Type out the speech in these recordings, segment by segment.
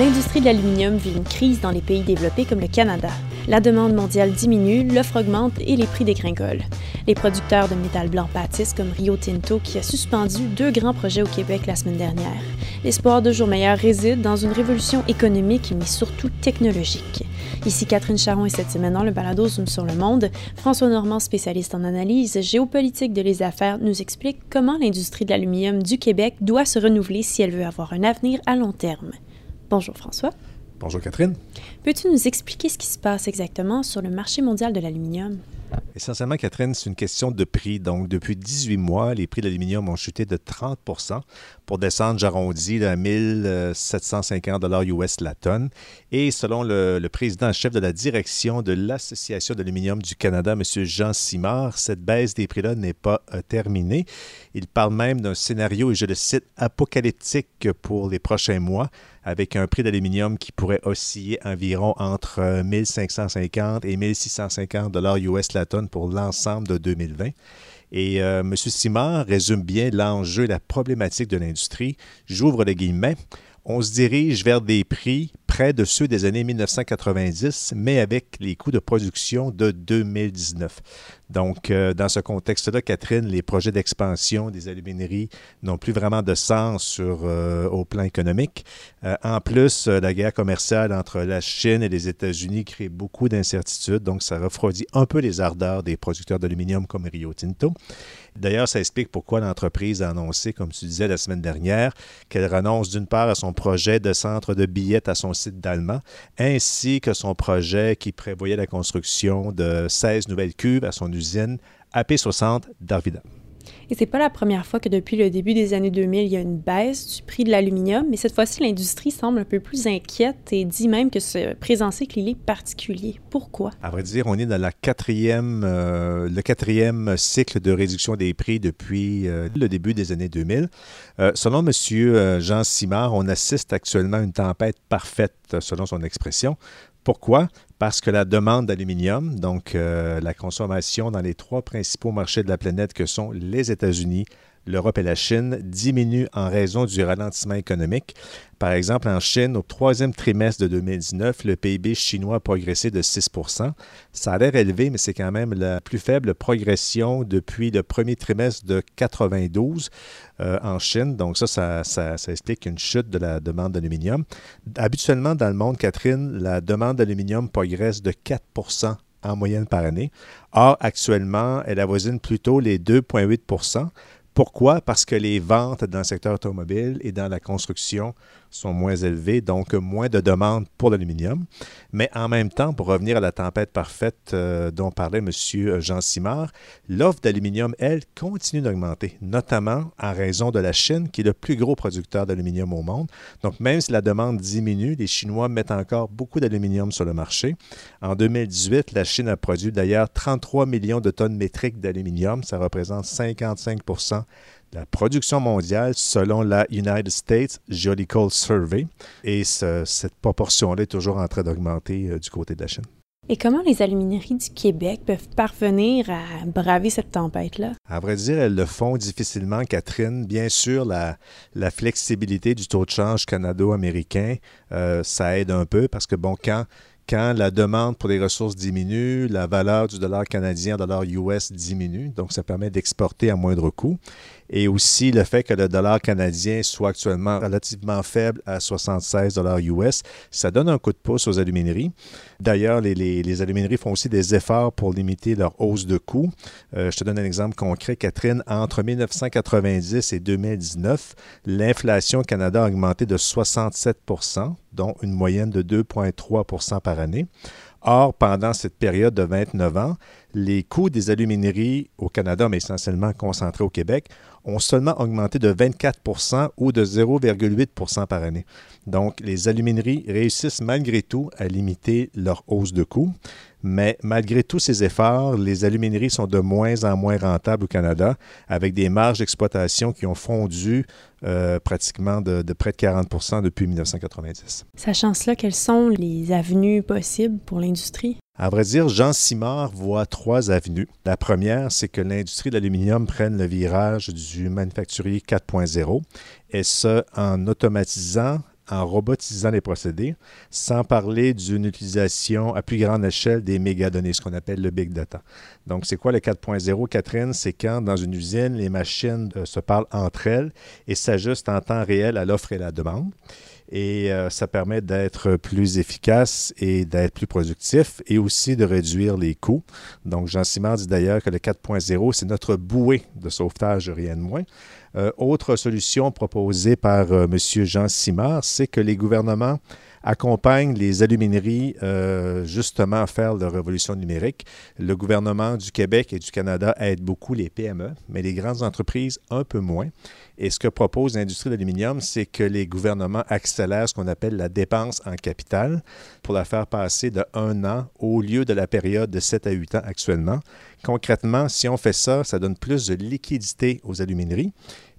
L'industrie de l'aluminium vit une crise dans les pays développés comme le Canada. La demande mondiale diminue, l'offre augmente et les prix dégringolent. Les producteurs de métal blanc pâtissent comme Rio Tinto qui a suspendu deux grands projets au Québec la semaine dernière. L'espoir de jours meilleurs réside dans une révolution économique mais surtout technologique. Ici Catherine Charon et cette semaine dans le balado Zoom sur le monde, François Normand, spécialiste en analyse géopolitique de les affaires, nous explique comment l'industrie de l'aluminium du Québec doit se renouveler si elle veut avoir un avenir à long terme. Bonjour François. Bonjour Catherine. Peux-tu nous expliquer ce qui se passe exactement sur le marché mondial de l'aluminium? Essentiellement, Catherine, c'est une question de prix. Donc, depuis 18 mois, les prix de l'aluminium ont chuté de 30% pour descendre, j'arrondis, à 1750 US la tonne. Et selon le, président chef de la direction de l'Association d'aluminium du Canada, M. Jean Simard, cette baisse des prix-là n'est pas euh, terminée. Il parle même d'un scénario, et je le cite, apocalyptique pour les prochains mois, avec un prix d'aluminium qui pourrait osciller environ entre 1550 euh, et 1650 US la tonne pour l'ensemble de 2020. Et euh, M. Simard résume bien l'enjeu et la problématique de l'industrie. J'ouvre les guillemets. On se dirige vers des prix près de ceux des années 1990, mais avec les coûts de production de 2019. Donc, euh, dans ce contexte-là, Catherine, les projets d'expansion des alumineries n'ont plus vraiment de sens euh, au plan économique. Euh, en plus, la guerre commerciale entre la Chine et les États-Unis crée beaucoup d'incertitudes, donc ça refroidit un peu les ardeurs des producteurs d'aluminium comme Rio Tinto. D'ailleurs, ça explique pourquoi l'entreprise a annoncé, comme tu disais la semaine dernière, qu'elle renonce d'une part à son projet de centre de billettes à son site d'Allemagne, ainsi que son projet qui prévoyait la construction de 16 nouvelles cuves à son usine AP60 d'Arvida. Et c'est pas la première fois que depuis le début des années 2000, il y a une baisse du prix de l'aluminium, mais cette fois-ci, l'industrie semble un peu plus inquiète et dit même que ce présent cycle, est particulier. Pourquoi? À vrai dire, on est dans la quatrième, euh, le quatrième cycle de réduction des prix depuis euh, le début des années 2000. Euh, selon M. Jean Simard, on assiste actuellement à une tempête parfaite, selon son expression. Pourquoi? Parce que la demande d'aluminium, donc euh, la consommation dans les trois principaux marchés de la planète que sont les États-Unis, l'Europe et la Chine diminuent en raison du ralentissement économique. Par exemple, en Chine, au troisième trimestre de 2019, le PIB chinois a progressé de 6% Ça a l'air élevé, mais c'est quand même la plus faible progression depuis le premier trimestre de 92 euh, en Chine. Donc ça ça, ça, ça, explique une chute de la demande d'aluminium. Habituellement, dans le monde, Catherine, la demande d'aluminium progresse de 4% en moyenne par année. Or, actuellement, elle avoisine plutôt les 2,8 pourquoi? Parce que les ventes dans le secteur automobile et dans la construction sont moins élevés, donc moins de demandes pour l'aluminium. Mais en même temps, pour revenir à la tempête parfaite euh, dont parlait M. Jean Simard, l'offre d'aluminium, elle, continue d'augmenter, notamment en raison de la Chine, qui est le plus gros producteur d'aluminium au monde. Donc, même si la demande diminue, les Chinois mettent encore beaucoup d'aluminium sur le marché. En 2018, la Chine a produit d'ailleurs 33 millions de tonnes métriques d'aluminium. Ça représente 55 la production mondiale selon la United States Geological Survey. Et cette proportion-là est toujours en train d'augmenter euh, du côté de la Chine. Et comment les alumineries du Québec peuvent parvenir à braver cette tempête-là? À vrai dire, elles le font difficilement, Catherine. Bien sûr, la, la flexibilité du taux de change canado-américain, euh, ça aide un peu parce que, bon, quand quand la demande pour les ressources diminue, la valeur du dollar canadien, dollar US diminue. Donc, ça permet d'exporter à moindre coût. Et aussi le fait que le dollar canadien soit actuellement relativement faible à 76 dollars US, ça donne un coup de pouce aux alumineries. D'ailleurs, les, les, alumineries font aussi des efforts pour limiter leur hausse de coûts. Euh, je te donne un exemple concret, Catherine. Entre 1990 et 2019, l'inflation au Canada a augmenté de 67 dont une moyenne de 2,3 par Or, pendant cette période de 29 ans, les coûts des alumineries au Canada, mais essentiellement concentrés au Québec, ont seulement augmenté de 24 ou de 0,8% par année. Donc, les alumineries réussissent malgré tout à limiter leur hausse de coûts. Mais malgré tous ces efforts, les alumineries sont de moins en moins rentables au Canada, avec des marges d'exploitation qui ont fondu euh, pratiquement de, près de 40 depuis 1990. Sachant cela, quelles sont les avenues possibles pour l'industrie? À vrai dire, Jean Simard voit trois avenues. La première, c'est que l'industrie de l'aluminium prenne le virage du manufacturier 4.0, et ce, en automatisant en robotisant les procédés, sans parler d'une utilisation à plus grande échelle des mégadonnées, ce qu'on appelle le big data. Donc, c'est quoi le 4.0, Catherine? C'est quand dans une usine, les machines euh, se parlent entre elles et s'ajustent en temps réel à l'offre et la demande et euh, ça permet d'être plus efficace et d'être plus productif et aussi de réduire les coûts. Donc, Jean Simard dit d'ailleurs que le 4.0, c'est notre bouée de sauvetage, rien de moins. Euh, autre solution proposée par euh, M. Jean Simard, c'est que les gouvernements accompagnent les alumineries euh, justement à faire la révolution numérique. Le gouvernement du Québec et du Canada aide beaucoup les PME, mais les grandes entreprises un peu moins. Et ce que propose l'industrie de l'aluminium, c'est que les gouvernements accélèrent ce qu'on appelle la dépense en capital pour la faire passer de un an au lieu de la période de 7 à 8 ans actuellement. Concrètement, si on fait ça, ça donne plus de liquidité aux alumineries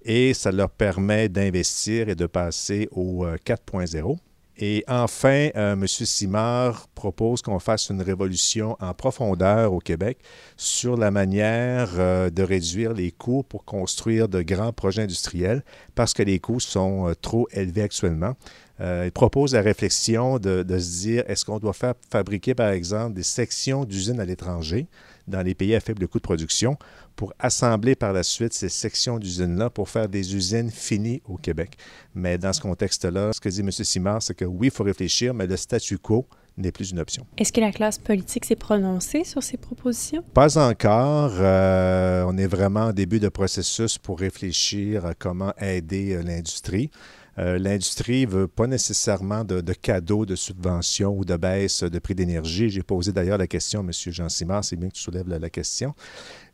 et ça leur permet d'investir et de passer au 4.0. Et enfin, euh, M. Simard propose qu'on fasse une révolution en profondeur au Québec sur la manière euh, de réduire les coûts pour construire de grands projets industriels parce que les coûts sont euh, trop élevés actuellement. il propose la réflexion de, de se dire, est-ce qu'on doit faire fabriquer, par exemple, des sections d'usines à l'étranger? Dans les pays à faible coût de production pour assembler par la suite ces sections d'usines-là pour faire des usines finies au Québec. Mais dans ce contexte-là, ce que dit M. Simard, c'est que oui, il faut réfléchir, mais le statu quo n'est plus une option. Est-ce que la classe politique s'est prononcée sur ces propositions? Pas encore. Euh, on est vraiment au début de processus pour réfléchir à comment aider euh, l'industrie. Euh, l'industrie ne veut pas nécessairement de, cadeaux, de subventions ou de baisse de prix d'énergie. J'ai posé d'ailleurs la question à M. Jean Simard, c'est bien que tu soulèves la, question.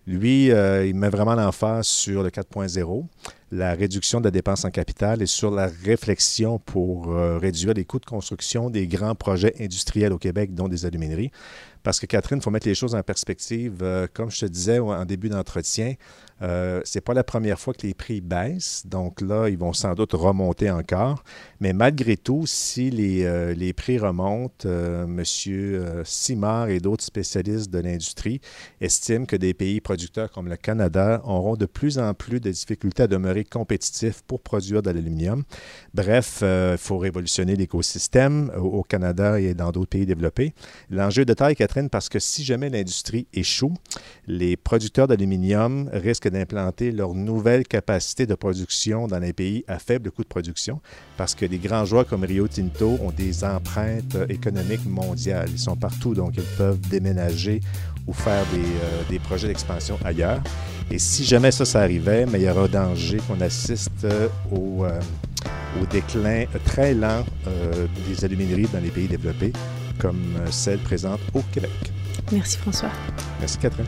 Lui, euh, il met vraiment l'emphase sur le 4.0, la réduction de la dépense en capital et sur la réflexion pour euh, réduire les coûts de construction des grands projets industriels au Québec, dont des alumineries. Parce que Catherine, il faut mettre les choses en perspective. comme je te disais en début d'entretien, euh, c'est pas la première fois que les prix baissent, donc là, ils vont sans doute remonter encore. Mais malgré tout, si les, euh, les prix remontent, euh, M. Euh, Simard et d'autres spécialistes de l'industrie estiment que des pays producteurs comme le Canada auront de plus en plus de difficultés à demeurer compétitifs pour produire de l'aluminium. Bref, il faut révolutionner l'écosystème au Canada et dans d'autres pays développés. L'enjeu de taille, Catherine, parce que si jamais l'industrie échoue, les producteurs d'aluminium risquent d'implanter leur nouvelle capacité de production dans les pays à faible coût de production parce que les grands joueurs comme Rio Tinto ont des empreintes économiques mondiales. Ils sont partout, donc ils peuvent déménager ou faire des, euh, des projets d'expansion ailleurs. Et si jamais ça, ça arrivait, mais il y aura danger qu'on assiste euh, au, euh, au, déclin très lent des alumineries dans les pays développés, comme celle présente au Québec. Merci François. Merci Catherine.